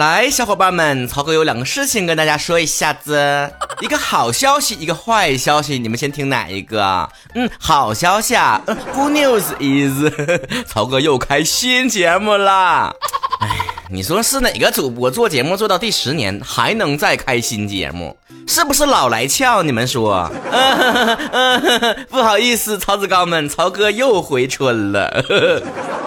来，小伙伴们，曹哥有两个事情跟大家说一下子，一个好消息，一个坏消息，你们先听哪一个？嗯，好消息啊嗯，Good news is，曹哥又开新节目啦。哎，你说是哪个主播做节目做到第十年还能再开新节目？是不是老来俏？你们说？嗯不好意思，曹子高们，曹哥又回春了。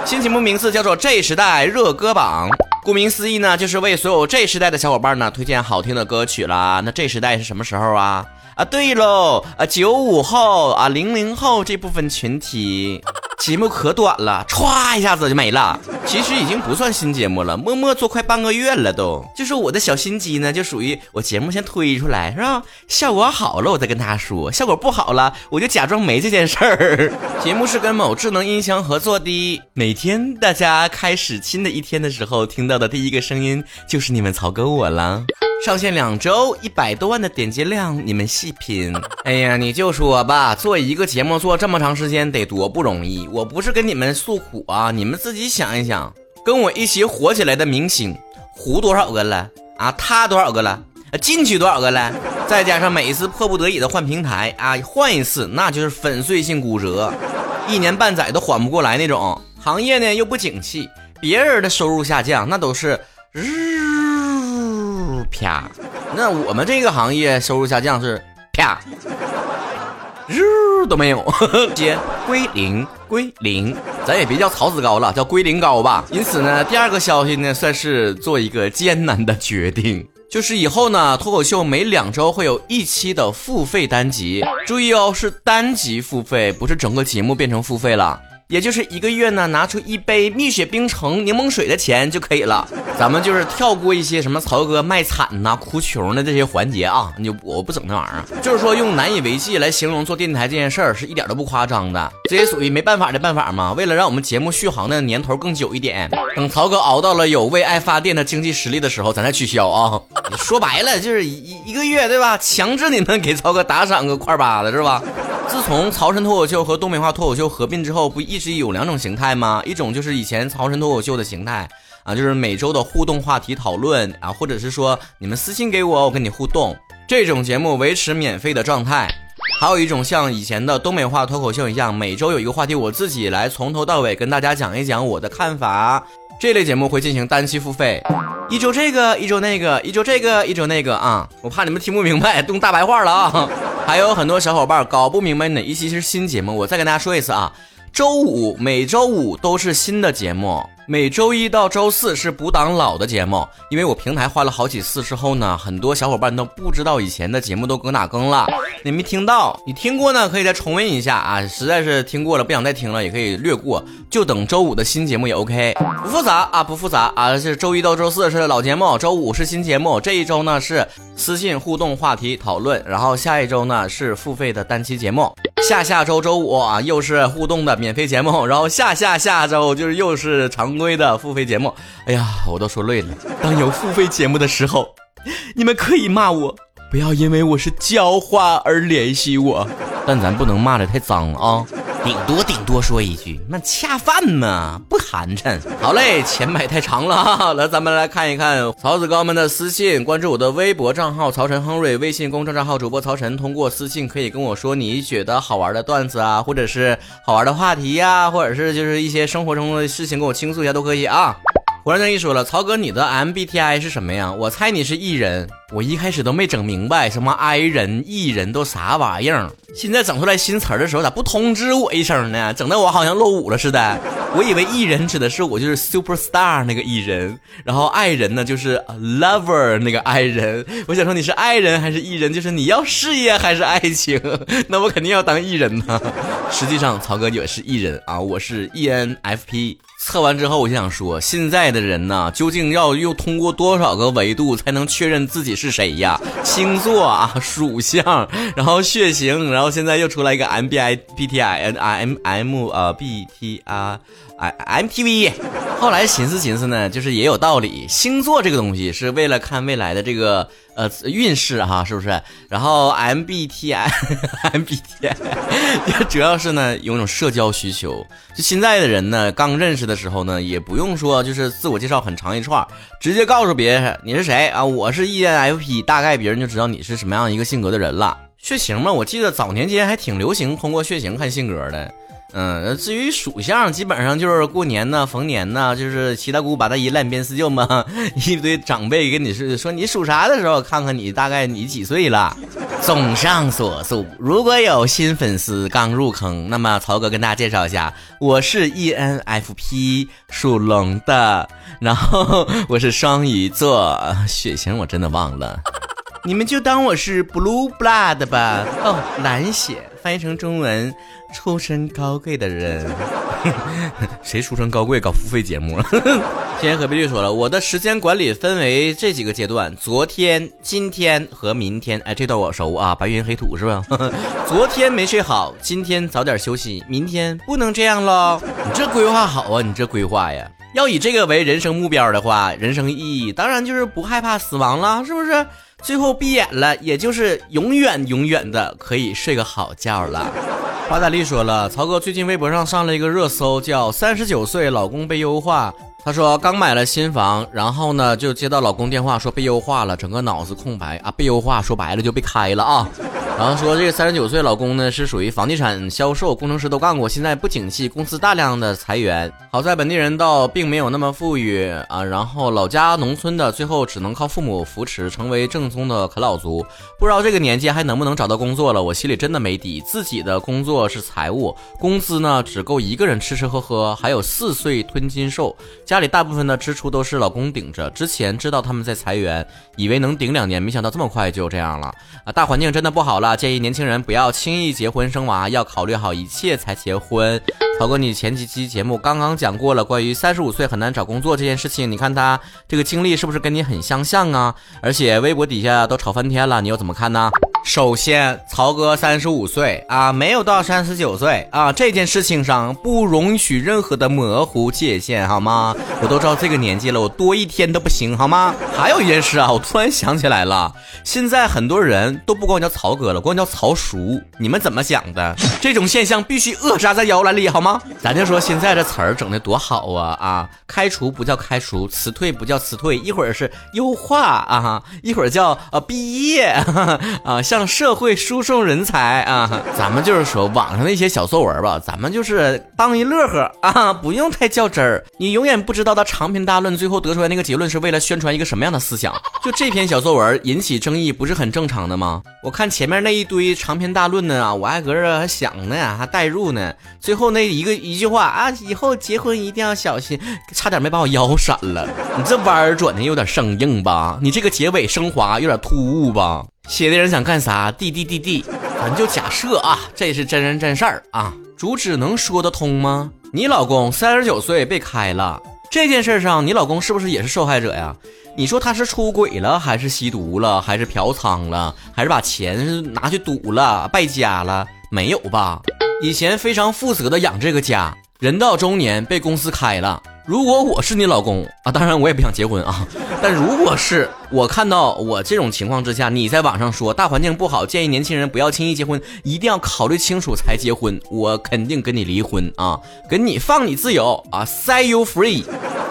新节目名字叫做《这时代热歌榜》。顾名思义呢，就是为所有这时代的小伙伴呢推荐好听的歌曲啦。那这时代是什么时候啊？啊，对喽，啊，九五后啊，零零后这部分群体。节目可短了，歘一下子就没了。其实已经不算新节目了，默默做快半个月了都。就是我的小心机呢，就属于我节目先推出来是吧？效果好了我再跟他说，效果不好了我就假装没这件事儿。节目是跟某智能音箱合作的，每天大家开始新的一天的时候听到的第一个声音就是你们曹哥我了。上线两周，一百多万的点击量，你们细品。哎呀，你就说吧，做一个节目做这么长时间得多不容易。我不是跟你们诉苦啊，你们自己想一想，跟我一起火起来的明星，胡多少个了啊？他多少个了？进去多少个了？再加上每一次迫不得已的换平台啊，换一次那就是粉碎性骨折，一年半载都缓不过来那种。行业呢又不景气，别人的收入下降，那都是日。啪，那我们这个行业收入下降是啪，日都没有，接归零归零，咱也别叫曹子高了，叫归零高吧。因此呢，第二个消息呢，算是做一个艰难的决定，就是以后呢，脱口秀每两周会有一期的付费单集，注意哦，是单集付费，不是整个节目变成付费了。也就是一个月呢，拿出一杯蜜雪冰城柠檬水的钱就可以了。咱们就是跳过一些什么曹哥卖惨呐、哭穷的这些环节啊，你就我不整那玩意儿。就是说用难以为继来形容做电台这件事儿，是一点都不夸张的。这也属于没办法的办法嘛。为了让我们节目续航的年头更久一点，等曹哥熬到了有为爱发电的经济实力的时候，咱再取消啊。说白了就是一一个月对吧？强制你们给曹哥打赏个块八的是吧？自从曹晨脱口秀和东北话脱口秀合并之后，不一直有两种形态吗？一种就是以前曹晨脱口秀的形态啊，就是每周的互动话题讨论啊，或者是说你们私信给我，我跟你互动，这种节目维持免费的状态。还有一种像以前的东北话脱口秀一样，每周有一个话题，我自己来从头到尾跟大家讲一讲我的看法。这类节目会进行单期付费，一周这个，一周那个，一周这个，一周那个啊！我怕你们听不明白，用大白话了啊！还有很多小伙伴搞不明白哪一期是新节目，我再跟大家说一次啊！周五每周五都是新的节目。每周一到周四是补档老的节目，因为我平台换了好几次之后呢，很多小伙伴都不知道以前的节目都搁哪更了，你没听到，你听过呢可以再重温一下啊，实在是听过了不想再听了也可以略过，就等周五的新节目也 OK，不复杂啊，不复杂。啊，是周一到周四是老节目，周五是新节目，这一周呢是私信互动话题讨论，然后下一周呢是付费的单期节目。下下周周五啊，又是互动的免费节目，然后下下下周就是又是常规的付费节目。哎呀，我都说累了。当有付费节目的时候，你们可以骂我，不要因为我是教化而联系我，但咱不能骂的太脏啊。顶多顶多说一句，那恰饭嘛，不寒碜。好嘞，前排太长了哈，来咱们来看一看曹子高们的私信，关注我的微博账号曹晨亨瑞，微信公众账号主播曹晨，通过私信可以跟我说你觉得好玩的段子啊，或者是好玩的话题呀，或者是就是一些生活中的事情跟我倾诉一下都可以啊。胡然正一说了，曹哥，你的 MBTI 是什么呀？我猜你是艺人。我一开始都没整明白，什么 I 人、艺人都啥玩意儿。现在整出来新词儿的时候，咋不通知我一声呢？整的我好像落伍了似的。我以为艺人指的是我就是 super star 那个艺人，然后爱人呢就是 lover 那个爱人。我想说你是爱人还是艺人？就是你要事业还是爱情？那我肯定要当艺人呢。实际上，曹哥也是艺人啊，我是 ENFP。测完之后，我就想说，现在的人呢，究竟要又通过多少个维度才能确认自己是谁呀？星座啊，属相，然后血型，然后现在又出来一个 MBTI、M M 呃 B T R M T V。后来寻思寻思呢，就是也有道理，星座这个东西是为了看未来的这个呃运势哈，是不是？然后 MBTI，MBTI，主要是呢有种社交需求。就现在的人呢，刚认识的时候呢，也不用说就是自我介绍很长一串，直接告诉别人你是谁啊，我是 ENFP，大概别人就知道你是什么样一个性格的人了。血型嘛，我记得早年间还挺流行通过血型看性格的。嗯，至于属相，基本上就是过年呢、逢年呢，就是七大姑八大姨、烂鞭四舅嘛，一堆长辈跟你是说你属啥的时候，看看你大概你几岁了。综上所述，如果有新粉丝刚入坑，那么曹哥跟大家介绍一下，我是 ENFP 属龙的，然后我是双鱼座，血型我真的忘了。你们就当我是 blue blood 吧。哦，蓝血，翻译成中文，出身高贵的人。谁出身高贵搞付费节目了？今天何必律说了，我的时间管理分为这几个阶段：昨天、今天和明天。哎，这段我熟啊，白云黑土是吧？昨天没睡好，今天早点休息，明天不能这样喽。你这规划好啊，你这规划呀，要以这个为人生目标的话，人生意义当然就是不害怕死亡了，是不是？最后闭眼了，也就是永远永远的可以睡个好觉了。华大丽说了，曹哥最近微博上上了一个热搜，叫“三十九岁老公被优化”。他说刚买了新房，然后呢就接到老公电话说被优化了，整个脑子空白啊！被优化说白了就被开了啊！然后说这个三十九岁老公呢是属于房地产销售工程师都干过，现在不景气，公司大量的裁员。好在本地人倒并没有那么富裕啊，然后老家农村的最后只能靠父母扶持，成为正宗的啃老族。不知道这个年纪还能不能找到工作了，我心里真的没底。自己的工作是财务，工资呢只够一个人吃吃喝喝，还有四岁吞金兽。家里大部分的支出都是老公顶着。之前知道他们在裁员，以为能顶两年，没想到这么快就这样了啊！大环境真的不好，建议年轻人不要轻易结婚生娃，要考虑好一切才结婚。曹哥，你前几期节目刚刚讲过了关于三十五岁很难找工作这件事情，你看他这个经历是不是跟你很相像啊？而且微博底下都吵翻天了，你又怎么看呢？首先，曹哥三十五岁啊，没有到三十九岁啊，这件事情上不容许任何的模糊界限，好吗？我都知道这个年纪了，我多一天都不行，好吗？还有一件事啊，我突然想起来了，现在很多人都不管我叫曹哥了，管我叫曹叔，你们怎么想的？这种现象必须扼杀在摇篮里，好吗？咱就说现在这词儿整的多好啊啊！开除不叫开除，辞退不叫辞退，一会儿是优化啊，一会儿叫呃毕业 啊。向社会输送人才啊！咱们就是说网上那些小作文吧，咱们就是当一乐呵啊，不用太较真儿。你永远不知道他长篇大论最后得出来那个结论是为了宣传一个什么样的思想。就这篇小作文引起争议，不是很正常的吗？我看前面那一堆长篇大论呢，我还搁这还想呢，还代入呢。最后那一个一句话啊，以后结婚一定要小心，差点没把我腰闪了。你这弯转的有点生硬吧？你这个结尾升华有点突兀吧？写的人想干啥？滴滴滴滴，咱就假设啊，这是真人真事儿啊，主旨能说得通吗？你老公三十九岁被开了，这件事上，你老公是不是也是受害者呀？你说他是出轨了，还是吸毒了，还是嫖娼了，还是把钱拿去赌了，败家了？没有吧？以前非常负责的养这个家，人到中年被公司开了。如果我是你老公啊，当然我也不想结婚啊。但如果是我看到我这种情况之下，你在网上说大环境不好，建议年轻人不要轻易结婚，一定要考虑清楚才结婚，我肯定跟你离婚啊，跟你放你自由啊，set you free。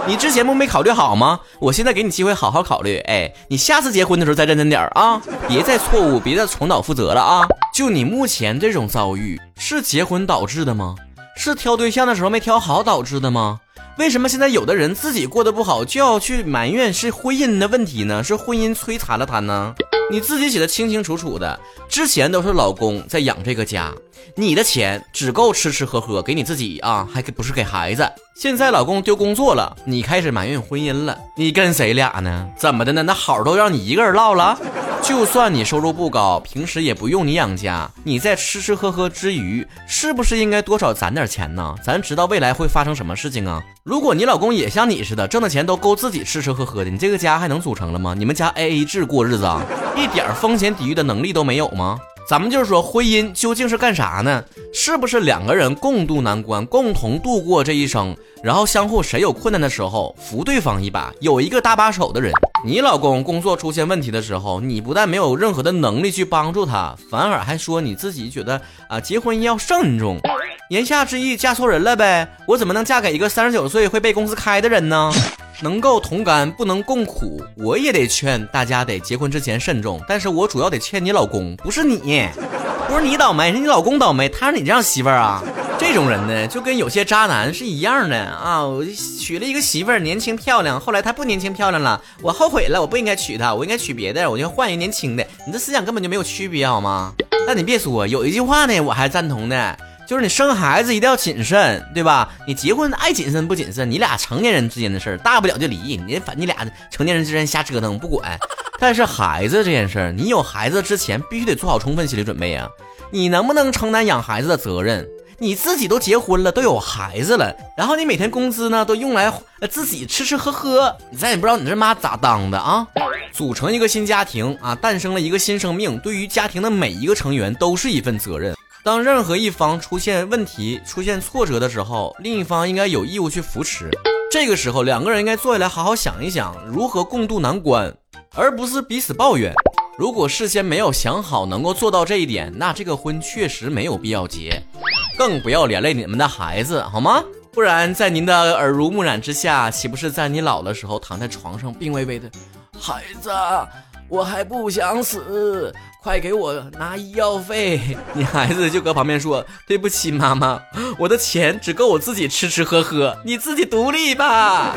你之前不没考虑好吗？我现在给你机会好好考虑，哎，你下次结婚的时候再认真点儿啊，别再错误，别再重蹈覆辙了啊。就你目前这种遭遇，是结婚导致的吗？是挑对象的时候没挑好导致的吗？为什么现在有的人自己过得不好，就要去埋怨是婚姻的问题呢？是婚姻摧残了他呢？你自己写的清清楚楚的，之前都是老公在养这个家，你的钱只够吃吃喝喝，给你自己啊，还给不是给孩子。现在老公丢工作了，你开始埋怨婚姻了，你跟谁俩呢？怎么的呢？那好都让你一个人落了？就算你收入不高，平时也不用你养家，你在吃吃喝喝之余，是不是应该多少攒点钱呢？咱知道未来会发生什么事情啊？如果你老公也像你似的，挣的钱都够自己吃吃喝喝的，你这个家还能组成了吗？你们家 A A 制过日子啊？一点风险抵御的能力都没有吗？咱们就是说，婚姻究竟是干啥呢？是不是两个人共度难关，共同度过这一生，然后相互谁有困难的时候扶对方一把，有一个搭把手的人。你老公工作出现问题的时候，你不但没有任何的能力去帮助他，反而还说你自己觉得啊，结婚要慎重。言下之意，嫁错人了呗？我怎么能嫁给一个三十九岁会被公司开的人呢？能够同甘不能共苦，我也得劝大家得结婚之前慎重。但是我主要得劝你老公，不是你，不是你倒霉，是你老公倒霉。他是你这样媳妇儿啊？这种人呢，就跟有些渣男是一样的啊！我娶了一个媳妇儿，年轻漂亮，后来她不年轻漂亮了，我后悔了，我不应该娶她，我应该娶别的，我就换一个年轻的。你这思想根本就没有区别好吗？但你别说，有一句话呢，我还赞同的。就是你生孩子一定要谨慎，对吧？你结婚爱谨慎不谨慎，你俩成年人之间的事儿，大不了就离。你反你俩成年人之间瞎折腾不管。但是孩子这件事儿，你有孩子之前必须得做好充分心理准备啊！你能不能承担养孩子的责任？你自己都结婚了，都有孩子了，然后你每天工资呢都用来自己吃吃喝喝，你咱也不知道你这妈咋当的啊！组成一个新家庭啊，诞生了一个新生命，对于家庭的每一个成员都是一份责任。当任何一方出现问题、出现挫折的时候，另一方应该有义务去扶持。这个时候，两个人应该坐下来好好想一想，如何共度难关，而不是彼此抱怨。如果事先没有想好能够做到这一点，那这个婚确实没有必要结，更不要连累你们的孩子，好吗？不然，在您的耳濡目染之下，岂不是在你老的时候躺在床上病危危的，孩子？我还不想死，快给我拿医药费！你孩子就搁旁边说：“对不起，妈妈，我的钱只够我自己吃吃喝喝，你自己独立吧。”